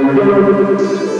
Altyazı M.K.